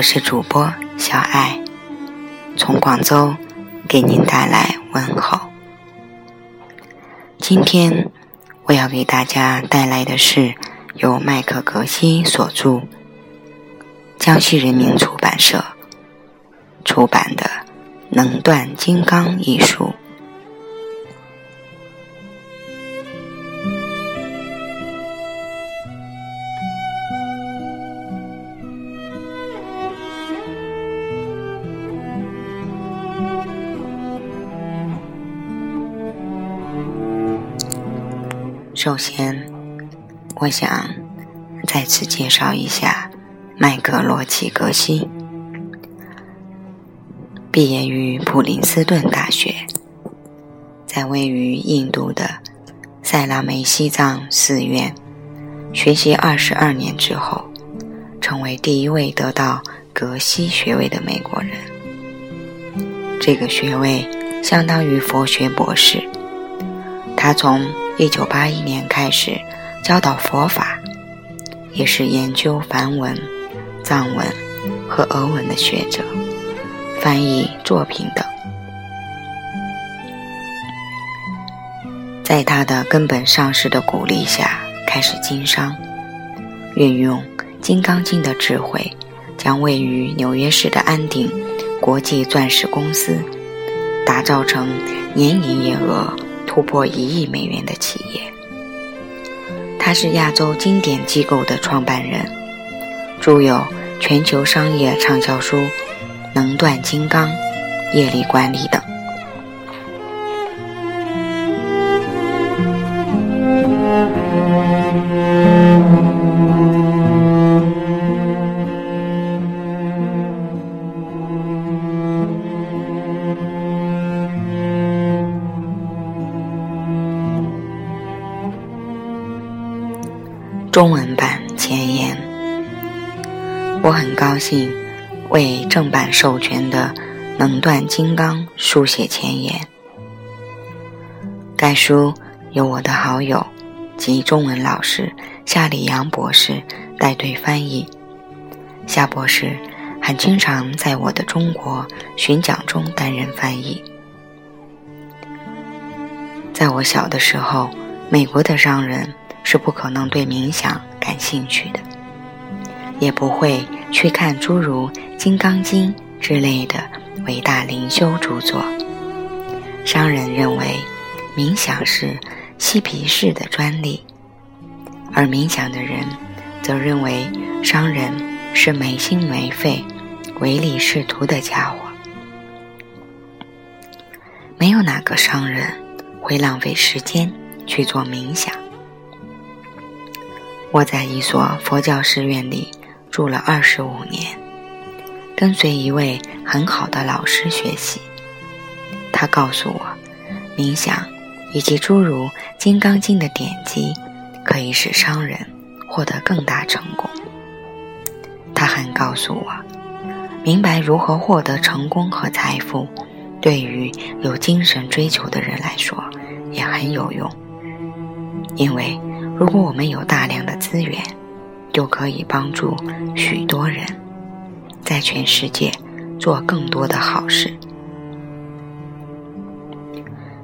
我是主播小爱，从广州给您带来问候。今天我要给大家带来的是由麦克格西所著、江西人民出版社出版的《能断金刚》一书。首先，我想再次介绍一下麦克罗奇格西。毕业于普林斯顿大学，在位于印度的塞拉梅西藏寺院学习二十二年之后，成为第一位得到格西学位的美国人。这个学位相当于佛学博士。他从一九八一年开始教导佛法，也是研究梵文、藏文和俄文的学者，翻译作品等。在他的根本上师的鼓励下，开始经商，运用《金刚经》的智慧，将位于纽约市的安鼎国际钻石公司打造成年营业额。突破一亿美元的企业，他是亚洲经典机构的创办人，著有全球商业畅销书《能断金刚》《业力管理》等。中文版前言，我很高兴为正版授权的《能断金刚》书写前言。该书由我的好友及中文老师夏里阳博士带队翻译。夏博士还经常在我的中国巡讲中担任翻译。在我小的时候，美国的商人。是不可能对冥想感兴趣的，也不会去看诸如《金刚经》之类的伟大灵修著作。商人认为冥想是嬉皮士的专利，而冥想的人则认为商人是没心没肺、唯利是图的家伙。没有哪个商人会浪费时间去做冥想。我在一所佛教寺院里住了二十五年，跟随一位很好的老师学习。他告诉我，冥想以及诸如《金刚经》的典籍可以使商人获得更大成功。他还告诉我，明白如何获得成功和财富，对于有精神追求的人来说也很有用，因为。如果我们有大量的资源，就可以帮助许多人，在全世界做更多的好事。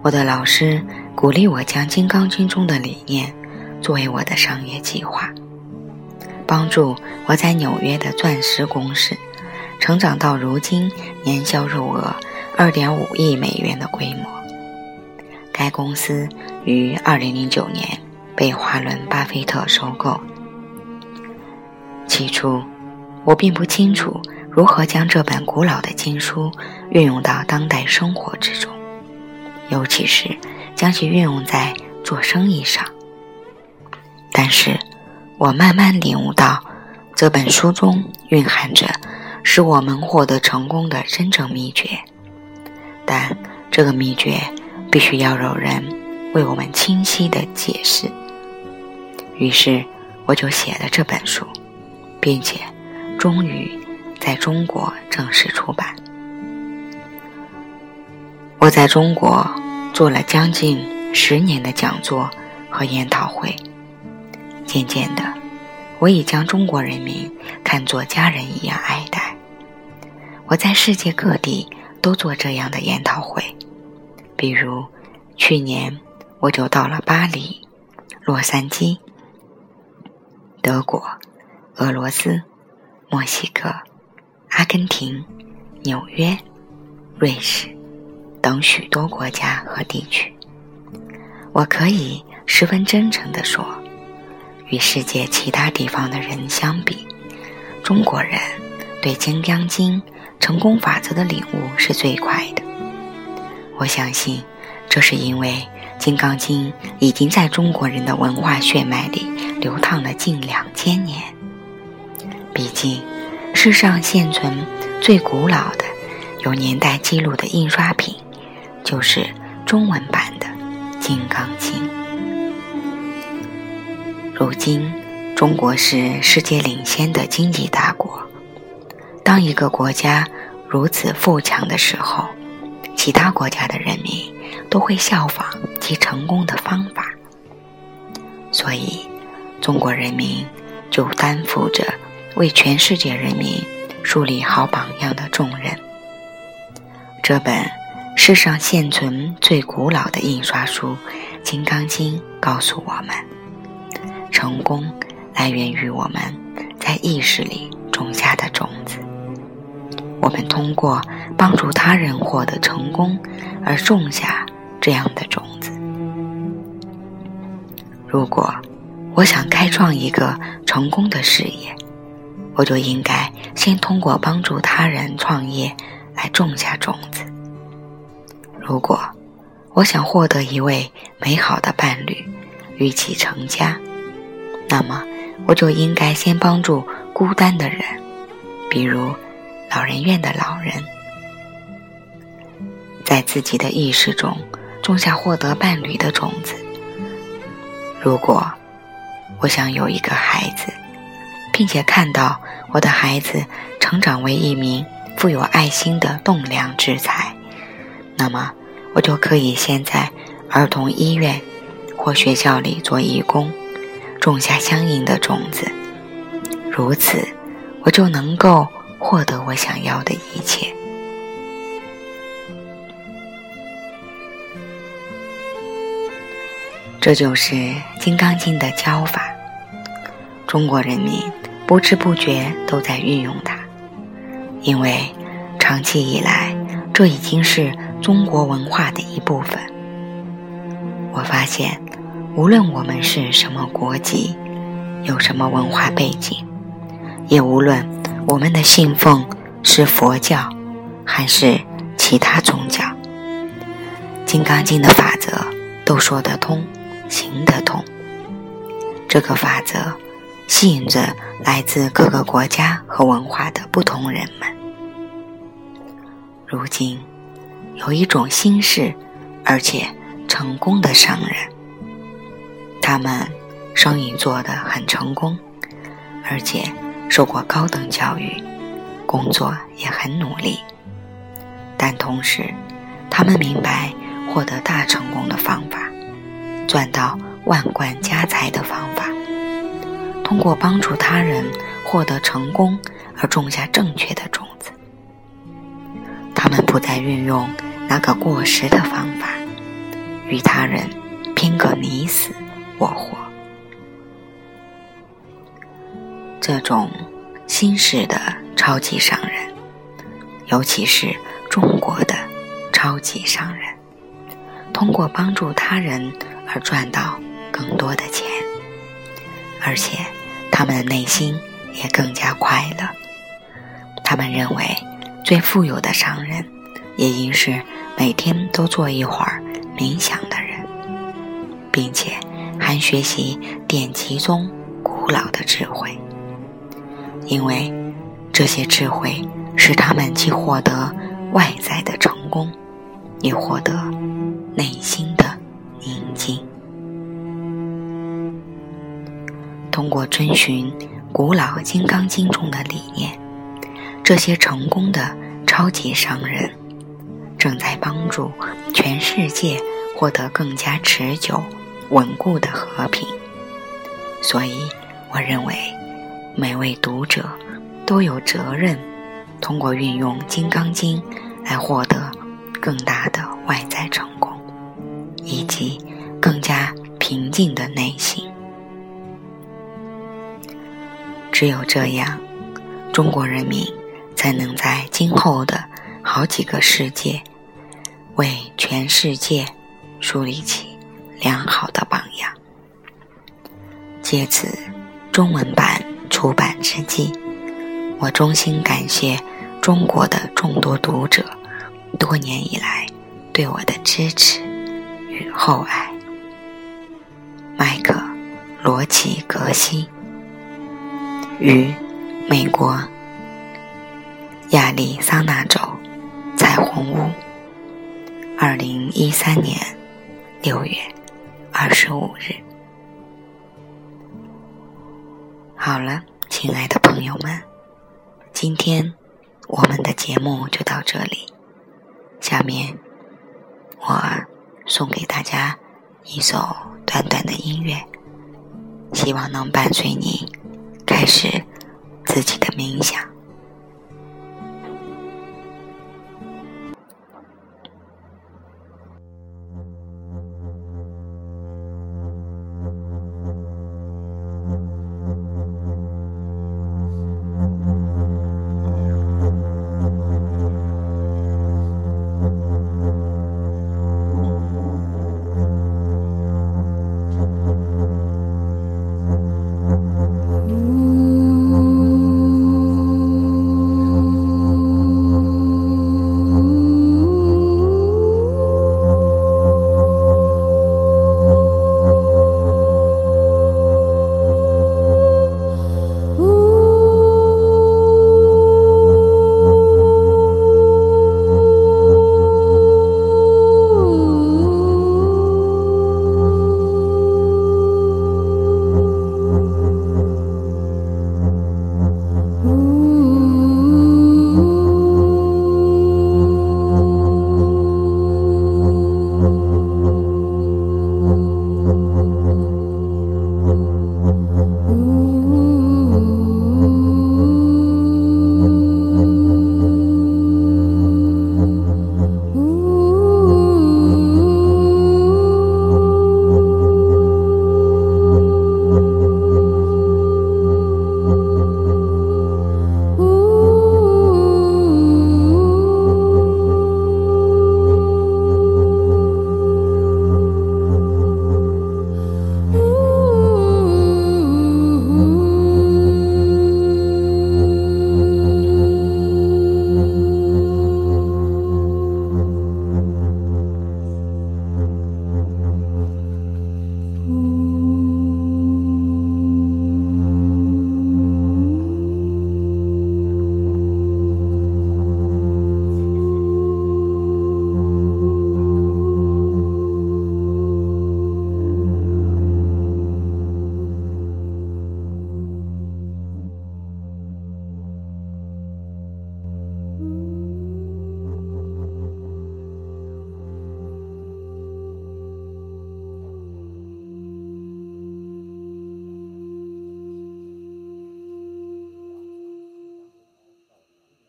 我的老师鼓励我将《金刚经》中的理念作为我的商业计划，帮助我在纽约的钻石公司成长到如今年销售额二点五亿美元的规模。该公司于二零零九年。被华伦巴菲特收购。起初，我并不清楚如何将这本古老的经书运用到当代生活之中，尤其是将其运用在做生意上。但是，我慢慢领悟到，这本书中蕴含着使我们获得成功的真正秘诀。但这个秘诀必须要有人为我们清晰地解释。于是，我就写了这本书，并且终于在中国正式出版。我在中国做了将近十年的讲座和研讨会，渐渐的，我已将中国人民看作家人一样爱戴。我在世界各地都做这样的研讨会，比如去年我就到了巴黎、洛杉矶、德国、俄罗斯、墨西哥、阿根廷、纽约、瑞士等许多国家和地区。我可以十分真诚地说，与世界其他地方的人相比，中国人对《金刚经》成功法则的领悟是最快的。我相信，这是因为《金刚经》已经在中国人的文化血脉里流淌了近两千年。毕竟，世上现存最古老的、有年代记录的印刷品，就是中文版的。《金刚经》。如今，中国是世界领先的经济大国。当一个国家如此富强的时候，其他国家的人民都会效仿其成功的方法。所以，中国人民就担负着为全世界人民树立好榜样的重任。这本。世上现存最古老的印刷书《金刚经》告诉我们：成功来源于我们在意识里种下的种子。我们通过帮助他人获得成功而种下这样的种子。如果我想开创一个成功的事业，我就应该先通过帮助他人创业来种下种子。如果我想获得一位美好的伴侣，与其成家，那么我就应该先帮助孤单的人，比如老人院的老人，在自己的意识中种下获得伴侣的种子。如果我想有一个孩子，并且看到我的孩子成长为一名富有爱心的栋梁之才，那么。我就可以先在儿童医院或学校里做义工，种下相应的种子。如此，我就能够获得我想要的一切。这就是《金刚经》的教法。中国人民不知不觉都在运用它，因为长期以来，这已经是。中国文化的一部分。我发现，无论我们是什么国籍，有什么文化背景，也无论我们的信奉是佛教还是其他宗教，《金刚经》的法则都说得通，行得通。这个法则吸引着来自各个国家和文化的不同人们。如今。有一种心事，而且成功的商人，他们生意做得很成功，而且受过高等教育，工作也很努力。但同时，他们明白获得大成功的方法，赚到万贯家财的方法，通过帮助他人获得成功而种下正确的种子。他们不再运用。那个过时的方法，与他人拼个你死我活，这种新式的超级商人，尤其是中国的超级商人，通过帮助他人而赚到更多的钱，而且他们的内心也更加快乐。他们认为，最富有的商人，也应是。每天都做一会儿冥想的人，并且还学习典籍中古老的智慧，因为这些智慧使他们既获得外在的成功，也获得内心通过遵循古老《金刚经》中的理念，这些成功的超级商人。正在帮助全世界获得更加持久、稳固的和平，所以我认为每位读者都有责任通过运用《金刚经》来获得更大的外在成功，以及更加平静的内心。只有这样，中国人民才能在今后的好几个世界，为全世界树立起良好的榜样。借此，中文版出版之际，我衷心感谢中国的众多读者多年以来对我的支持与厚爱。麦克罗奇格西。于美国亚利桑那州彩虹屋，二零一三年六月二十五日。好了，亲爱的朋友们，今天我们的节目就到这里。下面我送给大家一首短短的音乐，希望能伴随你。开始自己的冥想。